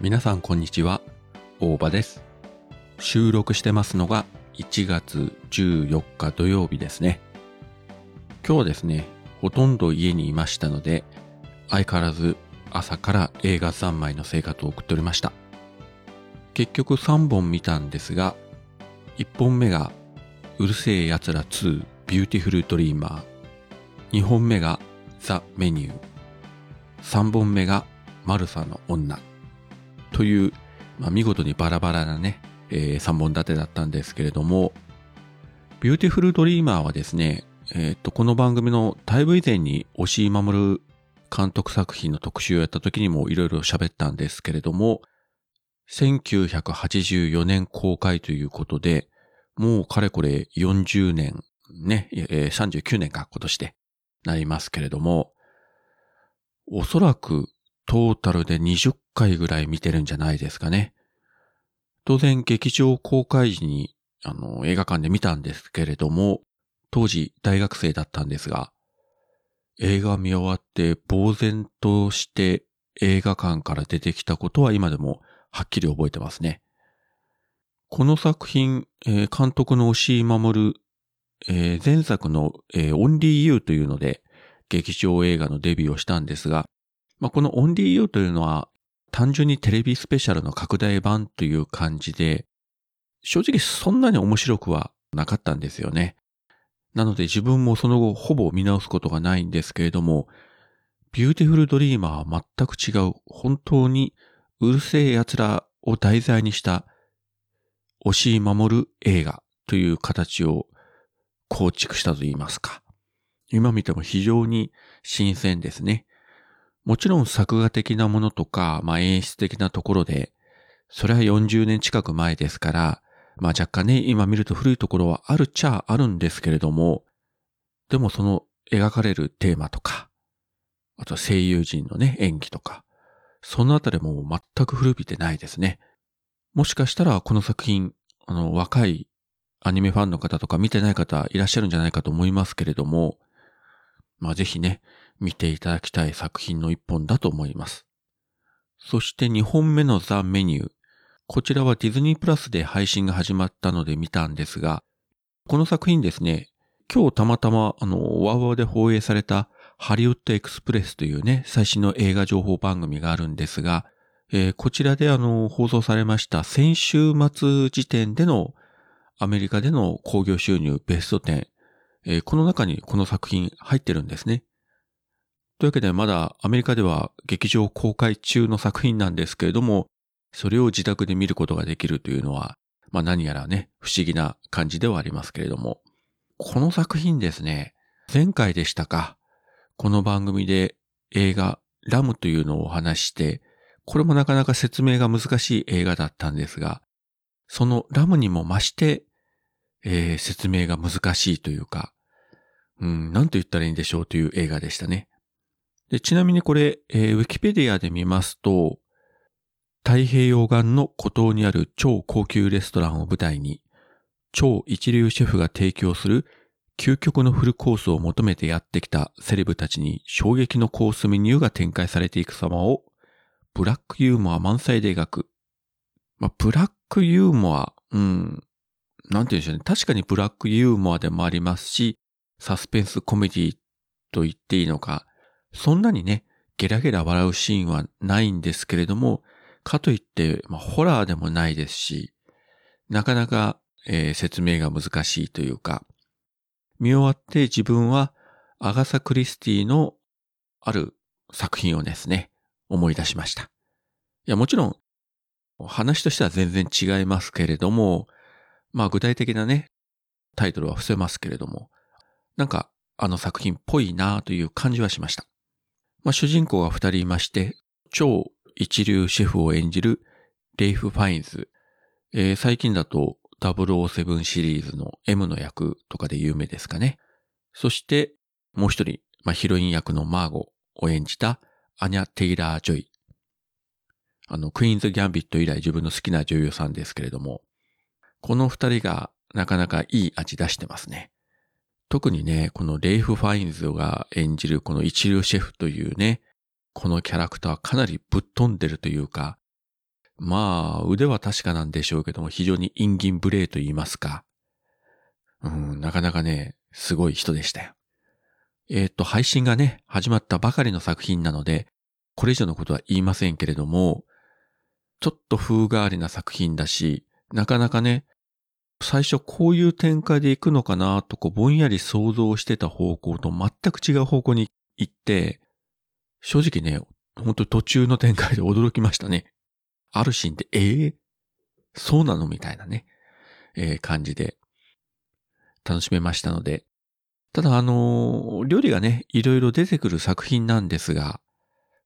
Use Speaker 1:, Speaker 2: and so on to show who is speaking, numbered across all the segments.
Speaker 1: 皆さんこんにちは、大場です。収録してますのが1月14日土曜日ですね。今日はですね、ほとんど家にいましたので、相変わらず朝から映画三昧の生活を送っておりました。結局3本見たんですが、1本目がうる星やつら2ビューティフルドリーマー。2本目がザ・メニュー。3本目がマルサの女。という、まあ、見事にバラバラなね、えー、3本立てだったんですけれども、ビューティフルドリーマーはですね、えっ、と、この番組のだいぶ以前に押井守監督作品の特集をやった時にもいろいろ喋ったんですけれども、1984年公開ということで、もうかれこれ40年、ね、えー、39年か今年でなりますけれども、おそらくトータルで20回ぐらい見てるんじゃないですかね。当然劇場公開時にあの映画館で見たんですけれども、当時大学生だったんですが、映画見終わって呆然として映画館から出てきたことは今でもはっきり覚えてますね。この作品、えー、監督の押井守、えー、前作の、えー、オンリーユーというので劇場映画のデビューをしたんですが、まあ、このオンリーユーというのは単純にテレビスペシャルの拡大版という感じで、正直そんなに面白くはなかったんですよね。なので自分もその後ほぼ見直すことがないんですけれども、ビューティフルドリーマーは全く違う、本当にうるせえ奴らを題材にした押し守る映画という形を構築したと言いますか。今見ても非常に新鮮ですね。もちろん作画的なものとか、まあ演出的なところで、それは40年近く前ですから、まあ若干ね、今見ると古いところはあるっちゃあるんですけれども、でもその描かれるテーマとか、あと声優陣のね、演技とか、そのあたりも全く古びてないですね。もしかしたらこの作品、あの、若いアニメファンの方とか見てない方いらっしゃるんじゃないかと思いますけれども、まあぜひね、見ていただきたい作品の一本だと思います。そして2本目のザ・メニュー。こちらはディズニープラスで配信が始まったので見たんですが、この作品ですね、今日たまたまあの、ワーワーで放映されたハリウッドエクスプレスというね、最新の映画情報番組があるんですが、えー、こちらであの、放送されました先週末時点でのアメリカでの興行収入ベスト10、えー、この中にこの作品入ってるんですね。というわけでまだアメリカでは劇場公開中の作品なんですけれども、それを自宅で見ることができるというのは、まあ何やらね、不思議な感じではありますけれども、この作品ですね、前回でしたか、この番組で映画ラムというのをお話して、これもなかなか説明が難しい映画だったんですが、そのラムにも増して、えー、説明が難しいというか、うん、なんと言ったらいいんでしょうという映画でしたね。でちなみにこれ、えー、ウィキペディアで見ますと、太平洋岸の孤島にある超高級レストランを舞台に、超一流シェフが提供する究極のフルコースを求めてやってきたセレブたちに衝撃のコースメニューが展開されていく様を、ブラックユーモア満載で描く。まあ、ブラックユーモア、うん、なんて言うんでしょうね。確かにブラックユーモアでもありますし、サスペンスコメディと言っていいのか、そんなにね、ゲラゲラ笑うシーンはないんですけれども、かといって、まあ、ホラーでもないですし、なかなか、えー、説明が難しいというか、見終わって自分はアガサ・クリスティのある作品をですね、思い出しました。いや、もちろん、話としては全然違いますけれども、まあ具体的なね、タイトルは伏せますけれども、なんかあの作品っぽいなという感じはしました。まあ主人公が二人いまして、超一流シェフを演じるレイフ・ファインズ。えー、最近だと007シリーズの M の役とかで有名ですかね。そしてもう一人、まあ、ヒロイン役のマーゴを演じたアニャ・テイラー・ジョイ。あの、クイーンズ・ギャンビット以来自分の好きな女優さんですけれども、この二人がなかなかいい味出してますね。特にね、このレイフ・ファインズが演じるこの一流シェフというね、このキャラクターかなりぶっ飛んでるというか、まあ、腕は確かなんでしょうけども、非常に陰銀無礼と言いますか。うん、なかなかね、すごい人でしたよ。えっ、と、配信がね、始まったばかりの作品なので、これ以上のことは言いませんけれども、ちょっと風変わりな作品だし、なかなかね、最初こういう展開で行くのかなとこうぼんやり想像してた方向と全く違う方向に行って、正直ね、本当途中の展開で驚きましたね。あるシーンで、えー、そうなのみたいなね、えー、感じで楽しめましたので、ただあのー、料理がね、いろいろ出てくる作品なんですが、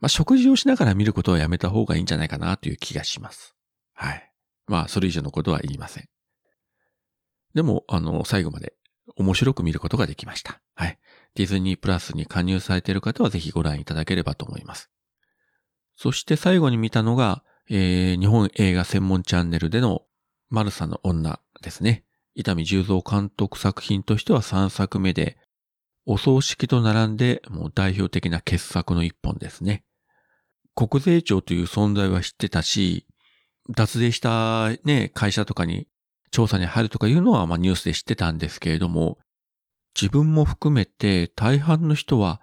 Speaker 1: まあ、食事をしながら見ることはやめた方がいいんじゃないかなという気がします。はい。まあ、それ以上のことは言いません。でも、あの、最後まで面白く見ることができました。はい。ディズニープラスに加入されている方はぜひご覧いただければと思います。そして最後に見たのが、えー、日本映画専門チャンネルでのマルサの女ですね。伊丹十三監督作品としては3作目で、お葬式と並んでもう代表的な傑作の一本ですね。国税庁という存在は知ってたし、脱税したね、会社とかに調査に入るとかいうのはまあニュースで知ってたんですけれども、自分も含めて大半の人は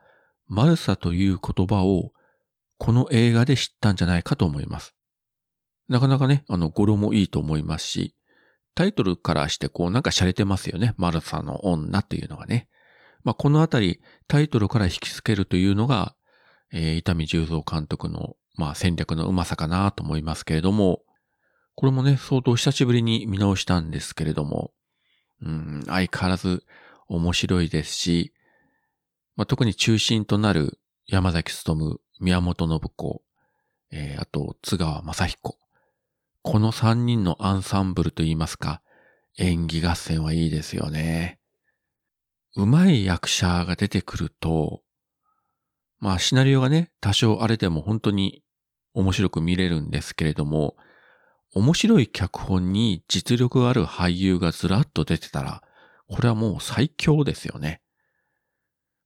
Speaker 1: マルサという言葉をこの映画で知ったんじゃないかと思います。なかなかね、あの、語呂もいいと思いますし、タイトルからしてこうなんか洒落てますよね。マルサの女というのがね。まあ、このあたりタイトルから引き付けるというのが、えー、伊丹十三監督のまあ戦略のうまさかなと思いますけれども、これもね、相当久しぶりに見直したんですけれども、うん、相変わらず面白いですし、まあ、特に中心となる山崎努、宮本信子、えー、あと津川雅彦。この三人のアンサンブルといいますか、演技合戦はいいですよね。うまい役者が出てくると、まあシナリオがね、多少あれでも本当に面白く見れるんですけれども、面白い脚本に実力ある俳優がずらっと出てたら、これはもう最強ですよね。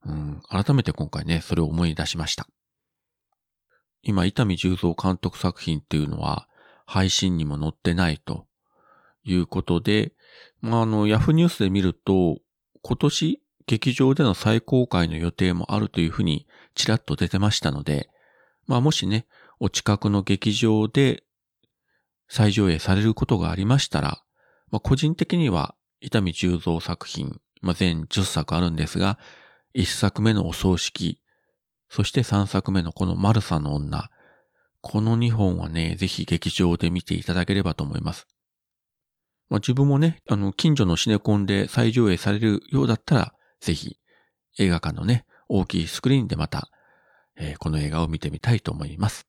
Speaker 1: うん、改めて今回ね、それを思い出しました。今、伊丹十三監督作品っていうのは、配信にも載ってないということで、まあ、あの、ヤフーニュースで見ると、今年劇場での再公開の予定もあるというふうにちらっと出てましたので、まあもしね、お近くの劇場で再上映されることがありましたら、まあ個人的には伊丹十三作品、まあ全10作あるんですが、1作目のお葬式、そして3作目のこのマルサの女、この2本はね、ぜひ劇場で見ていただければと思います。まあ、自分もね、あの、近所のシネコンで再上映されるようだったら、ぜひ映画館のね、大きいスクリーンでまた、えー、この映画を見てみたいと思います。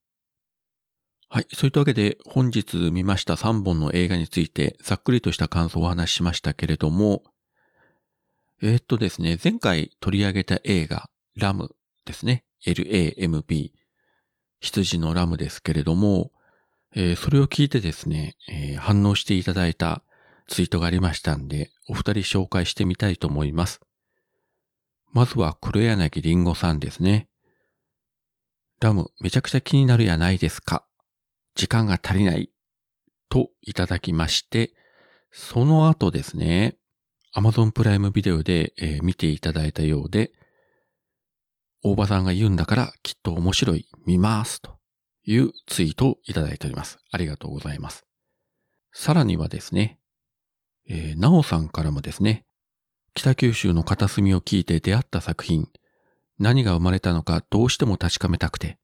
Speaker 1: はい。そういったわけで、本日見ました3本の映画について、ざっくりとした感想をお話ししましたけれども、えー、っとですね、前回取り上げた映画、ラムですね。LAMB。羊のラムですけれども、えー、それを聞いてですね、えー、反応していただいたツイートがありましたんで、お二人紹介してみたいと思います。まずは黒柳りんごさんですね。ラムめちゃくちゃ気になるやないですか。時間が足りない。といただきまして、その後ですね、Amazon プライムビデオで、えー、見ていただいたようで、大場さんが言うんだからきっと面白い、見ますというツイートをいただいております。ありがとうございます。さらにはですね、えー、なおさんからもですね、北九州の片隅を聞いて出会った作品、何が生まれたのかどうしても確かめたくて、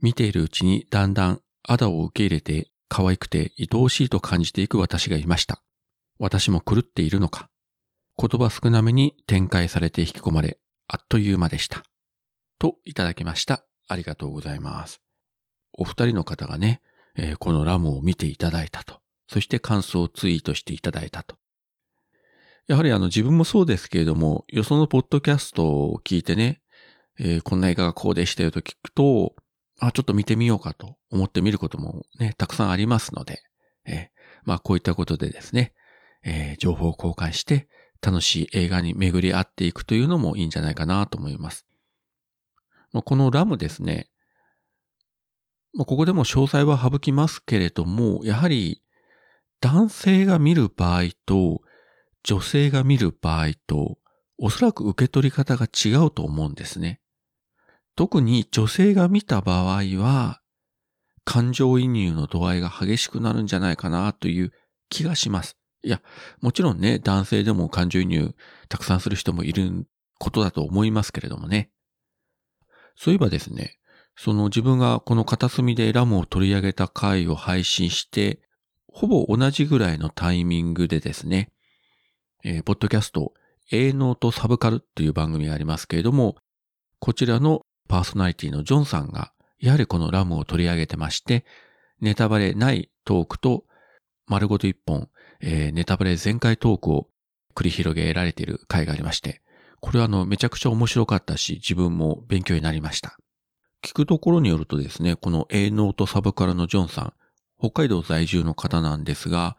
Speaker 1: 見ているうちにだんだんアダを受け入れて可愛くて愛おしいと感じていく私がいました。私も狂っているのか。言葉少なめに展開されて引き込まれ、あっという間でした。といただきました。ありがとうございます。お二人の方がね、えー、このラムを見ていただいたと。そして感想をツイートしていただいたと。やはりあの自分もそうですけれども、よそのポッドキャストを聞いてね、えー、こんな映画がこうでしたよと聞くと、あ、ちょっと見てみようかと思って見ることもね、たくさんありますので、え、まあこういったことでですね、えー、情報を交換して楽しい映画に巡り合っていくというのもいいんじゃないかなと思います。まあ、このラムですね、まあ、ここでも詳細は省きますけれども、やはり男性が見る場合と女性が見る場合と、おそらく受け取り方が違うと思うんですね。特に女性が見た場合は、感情移入の度合いが激しくなるんじゃないかなという気がします。いや、もちろんね、男性でも感情移入たくさんする人もいることだと思いますけれどもね。そういえばですね、その自分がこの片隅でラムを取り上げた回を配信して、ほぼ同じぐらいのタイミングでですね、えー、ポッドキャスト、営農とサブカルという番組がありますけれども、こちらのパーソナリティのジョンさんが、やはりこのラムを取り上げてまして、ネタバレないトークと、丸ごと一本、えー、ネタバレ全開トークを繰り広げられている回がありまして、これはあの、めちゃくちゃ面白かったし、自分も勉強になりました。聞くところによるとですね、この営農とサブカルのジョンさん、北海道在住の方なんですが、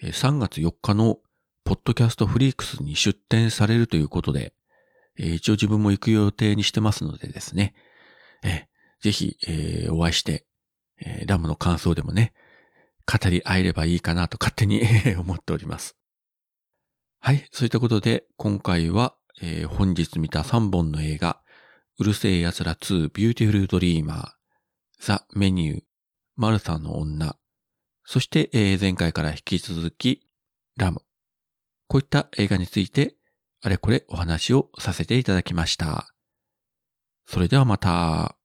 Speaker 1: 3月4日のポッドキャストフリークスに出展されるということで、え一応自分も行く予定にしてますのでですね、えぜひ、えお会いして、えラムの感想でもね、語り合えればいいかなと勝手に思っております。はい、そういったことで今回は、え本日見た3本の映画、うる星やつら2ビューティフルドリーマー、ザ・メニュー、マルサの女、そして、えー、前回から引き続き、ラム。こういった映画について、あれこれお話をさせていただきました。それではまた。